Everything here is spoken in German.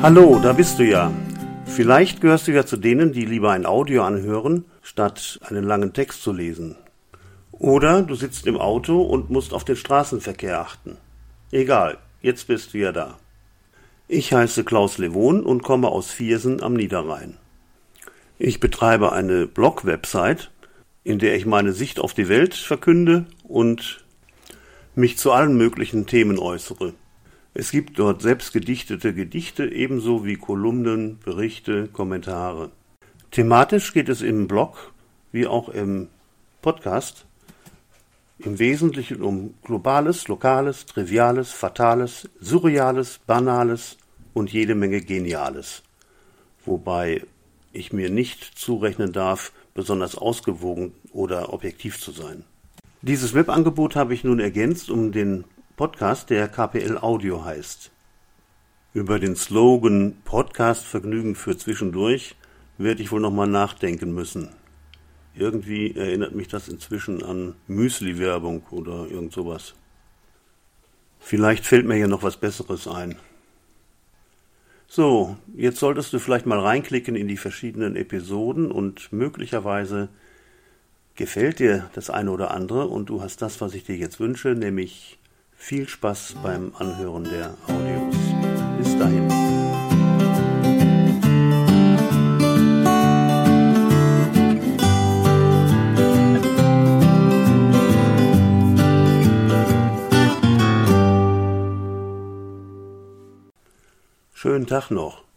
Hallo, da bist du ja. Vielleicht gehörst du ja zu denen, die lieber ein Audio anhören, statt einen langen Text zu lesen. Oder du sitzt im Auto und musst auf den Straßenverkehr achten. Egal, jetzt bist du ja da. Ich heiße Klaus Levon und komme aus Viersen am Niederrhein. Ich betreibe eine Blog-Website, in der ich meine Sicht auf die Welt verkünde und mich zu allen möglichen Themen äußere. Es gibt dort selbst gedichtete Gedichte ebenso wie Kolumnen, Berichte, Kommentare. Thematisch geht es im Blog wie auch im Podcast im Wesentlichen um Globales, Lokales, Triviales, Fatales, Surreales, Banales und jede Menge Geniales. Wobei ich mir nicht zurechnen darf, besonders ausgewogen oder objektiv zu sein. Dieses Webangebot habe ich nun ergänzt um den Podcast, der KPL Audio heißt. Über den Slogan Podcast Vergnügen für zwischendurch werde ich wohl nochmal nachdenken müssen. Irgendwie erinnert mich das inzwischen an Müsli-Werbung oder irgend sowas. Vielleicht fällt mir ja noch was Besseres ein. So, jetzt solltest du vielleicht mal reinklicken in die verschiedenen Episoden und möglicherweise gefällt dir das eine oder andere und du hast das, was ich dir jetzt wünsche, nämlich viel Spaß beim Anhören der Audios. Bis dahin. Schönen Tag noch.